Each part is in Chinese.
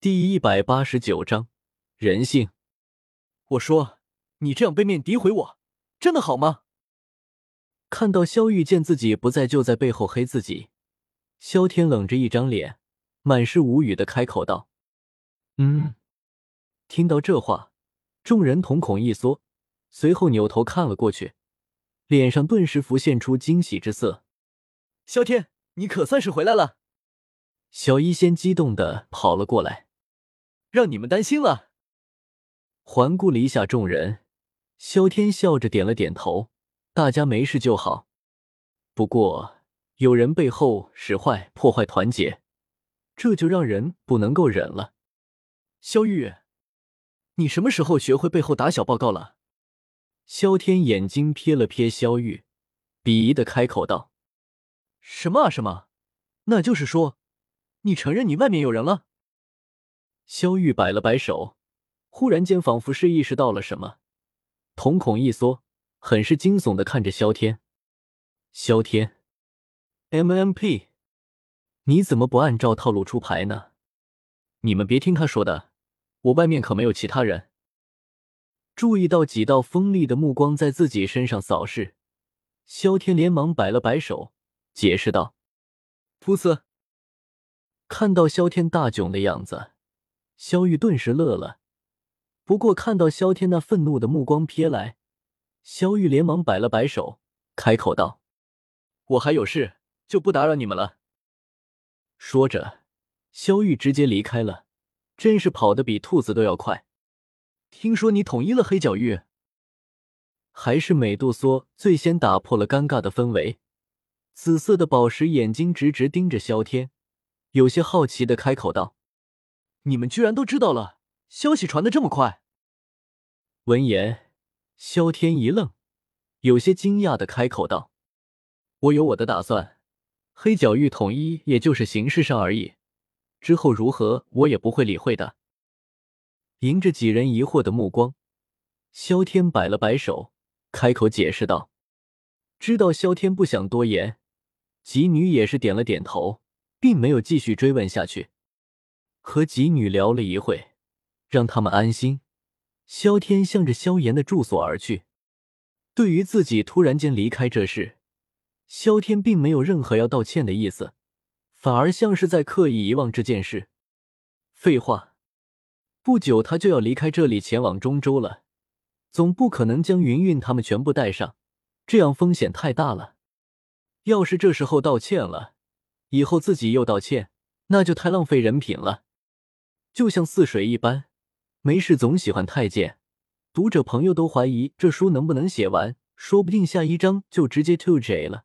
第一百八十九章人性。我说，你这样背面诋毁我，真的好吗？看到萧玉见自己不在，就在背后黑自己。萧天冷着一张脸，满是无语的开口道：“嗯。”听到这话，众人瞳孔一缩，随后扭头看了过去，脸上顿时浮现出惊喜之色。萧天，你可算是回来了！小医仙激动的跑了过来。让你们担心了。环顾了一下众人，萧天笑着点了点头，大家没事就好。不过有人背后使坏，破坏团结，这就让人不能够忍了。萧玉，你什么时候学会背后打小报告了？萧天眼睛瞥了瞥萧玉，鄙夷的开口道：“什么啊什么？那就是说，你承认你外面有人了？”萧玉摆了摆手，忽然间仿佛是意识到了什么，瞳孔一缩，很是惊悚的看着萧天。萧天，MMP，你怎么不按照套路出牌呢？你们别听他说的，我外面可没有其他人。注意到几道锋利的目光在自己身上扫视，萧天连忙摆了摆手，解释道：“噗呲。”看到萧天大窘的样子。萧玉顿时乐了，不过看到萧天那愤怒的目光瞥来，萧玉连忙摆了摆手，开口道：“我还有事，就不打扰你们了。”说着，萧玉直接离开了，真是跑得比兔子都要快。听说你统一了黑角域，还是美杜莎最先打破了尴尬的氛围。紫色的宝石眼睛直直盯着萧天，有些好奇的开口道。你们居然都知道了，消息传的这么快。闻言，萧天一愣，有些惊讶的开口道：“我有我的打算，黑角域统一也就是形式上而已，之后如何我也不会理会的。”迎着几人疑惑的目光，萧天摆了摆手，开口解释道：“知道萧天不想多言，吉女也是点了点头，并没有继续追问下去。”和几女聊了一会，让他们安心。萧天向着萧炎的住所而去。对于自己突然间离开这事，萧天并没有任何要道歉的意思，反而像是在刻意遗忘这件事。废话，不久他就要离开这里，前往中州了，总不可能将云云他们全部带上，这样风险太大了。要是这时候道歉了，以后自己又道歉，那就太浪费人品了。就像似水一般，没事总喜欢太监，读者朋友都怀疑这书能不能写完，说不定下一章就直接 to J 了。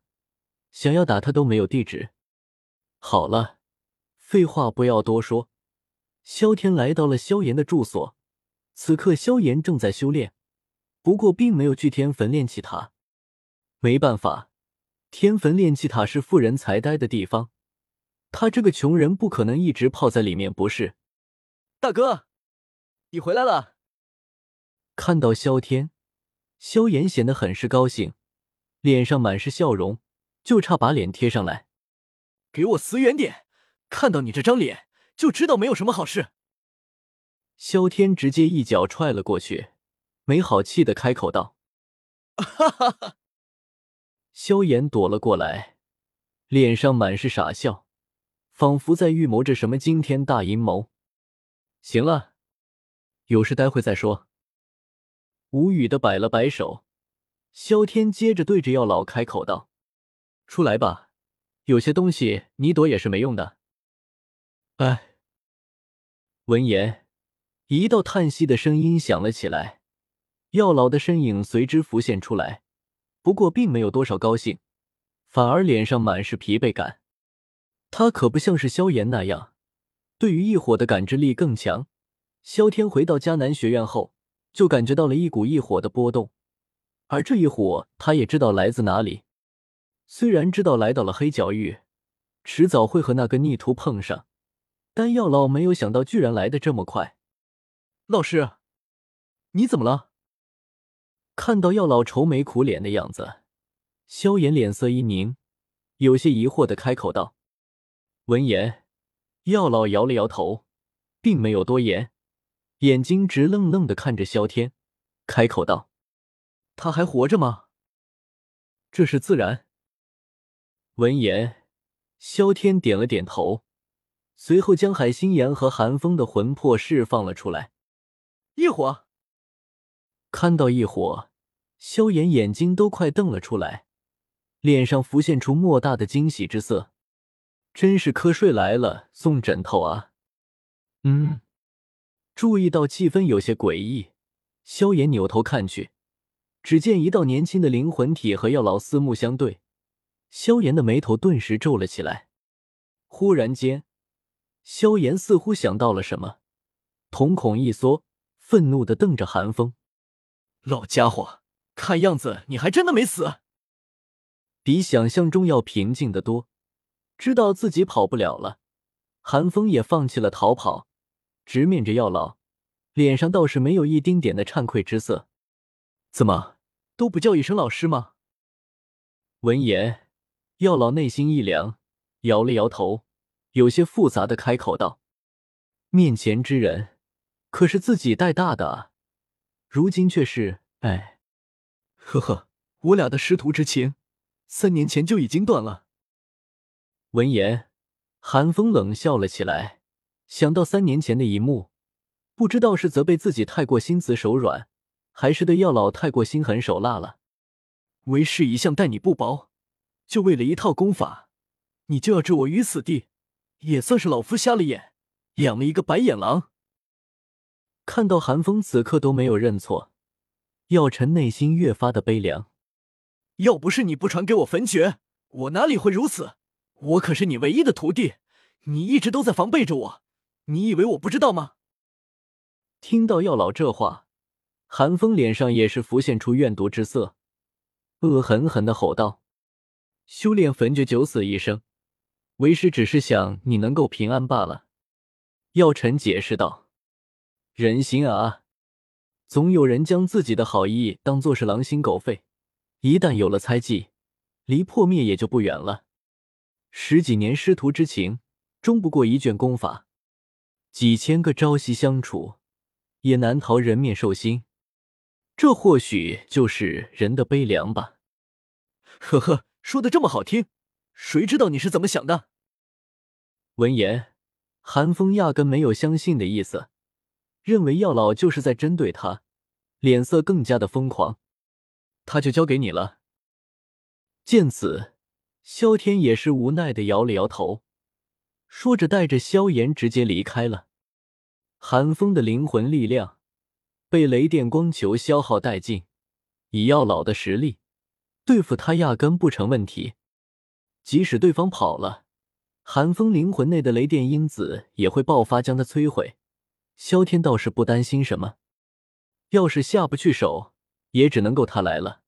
想要打他都没有地址。好了，废话不要多说。萧天来到了萧炎的住所，此刻萧炎正在修炼，不过并没有去天坟炼气塔。没办法，天坟炼气塔是富人才待的地方，他这个穷人不可能一直泡在里面，不是？大哥，你回来了！看到萧天，萧炎显得很是高兴，脸上满是笑容，就差把脸贴上来。给我死远点！看到你这张脸，就知道没有什么好事。萧天直接一脚踹了过去，没好气的开口道：“哈哈哈！”萧炎躲了过来，脸上满是傻笑，仿佛在预谋着什么惊天大阴谋。行了，有事待会再说。无语的摆了摆手，萧天接着对着药老开口道：“出来吧，有些东西你躲也是没用的。”哎。闻言，一道叹息的声音响了起来，药老的身影随之浮现出来，不过并没有多少高兴，反而脸上满是疲惫感。他可不像是萧炎那样。对于异火的感知力更强。萧天回到迦南学院后，就感觉到了一股异火的波动，而这一火，他也知道来自哪里。虽然知道来到了黑角域，迟早会和那个逆徒碰上，但药老没有想到，居然来的这么快。老师，你怎么了？看到药老愁眉苦脸的样子，萧炎脸色一凝，有些疑惑的开口道。闻言。药老摇了摇头，并没有多言，眼睛直愣愣的看着萧天，开口道：“他还活着吗？”这是自然。闻言，萧天点了点头，随后将海心言和寒风的魂魄释放了出来。异火，看到异火，萧炎眼睛都快瞪了出来，脸上浮现出莫大的惊喜之色。真是瞌睡来了送枕头啊！嗯，注意到气氛有些诡异，萧炎扭头看去，只见一道年轻的灵魂体和药老四目相对。萧炎的眉头顿时皱了起来。忽然间，萧炎似乎想到了什么，瞳孔一缩，愤怒的瞪着寒风：“老家伙，看样子你还真的没死。”比想象中要平静的多。知道自己跑不了了，寒风也放弃了逃跑，直面着药老，脸上倒是没有一丁点的惭愧之色。怎么都不叫一声老师吗？闻言。药老内心一凉，摇了摇头，有些复杂的开口道：“面前之人可是自己带大的啊，如今却是……哎，呵呵，我俩的师徒之情，三年前就已经断了。”闻言，寒风冷笑了起来，想到三年前的一幕，不知道是责备自己太过心慈手软，还是对药老太过心狠手辣了。为师一向待你不薄。就为了一套功法，你就要置我于死地，也算是老夫瞎了眼，养了一个白眼狼。看到韩风此刻都没有认错，药尘内心越发的悲凉。要不是你不传给我焚诀，我哪里会如此？我可是你唯一的徒弟，你一直都在防备着我，你以为我不知道吗？听到药老这话，韩风脸上也是浮现出怨毒之色，恶狠狠的吼道。修炼焚诀九死一生，为师只是想你能够平安罢了。”药尘解释道。“人心啊，总有人将自己的好意当做是狼心狗肺，一旦有了猜忌，离破灭也就不远了。十几年师徒之情，终不过一卷功法；几千个朝夕相处，也难逃人面兽心。这或许就是人的悲凉吧。”呵呵。说的这么好听，谁知道你是怎么想的？闻言，韩风压根没有相信的意思，认为药老就是在针对他，脸色更加的疯狂。他就交给你了。见此，萧天也是无奈的摇了摇头，说着带着萧炎直接离开了。寒风的灵魂力量被雷电光球消耗殆尽，以药老的实力。对付他压根不成问题，即使对方跑了，寒风灵魂内的雷电因子也会爆发将他摧毁。萧天倒是不担心什么，要是下不去手，也只能够他来了。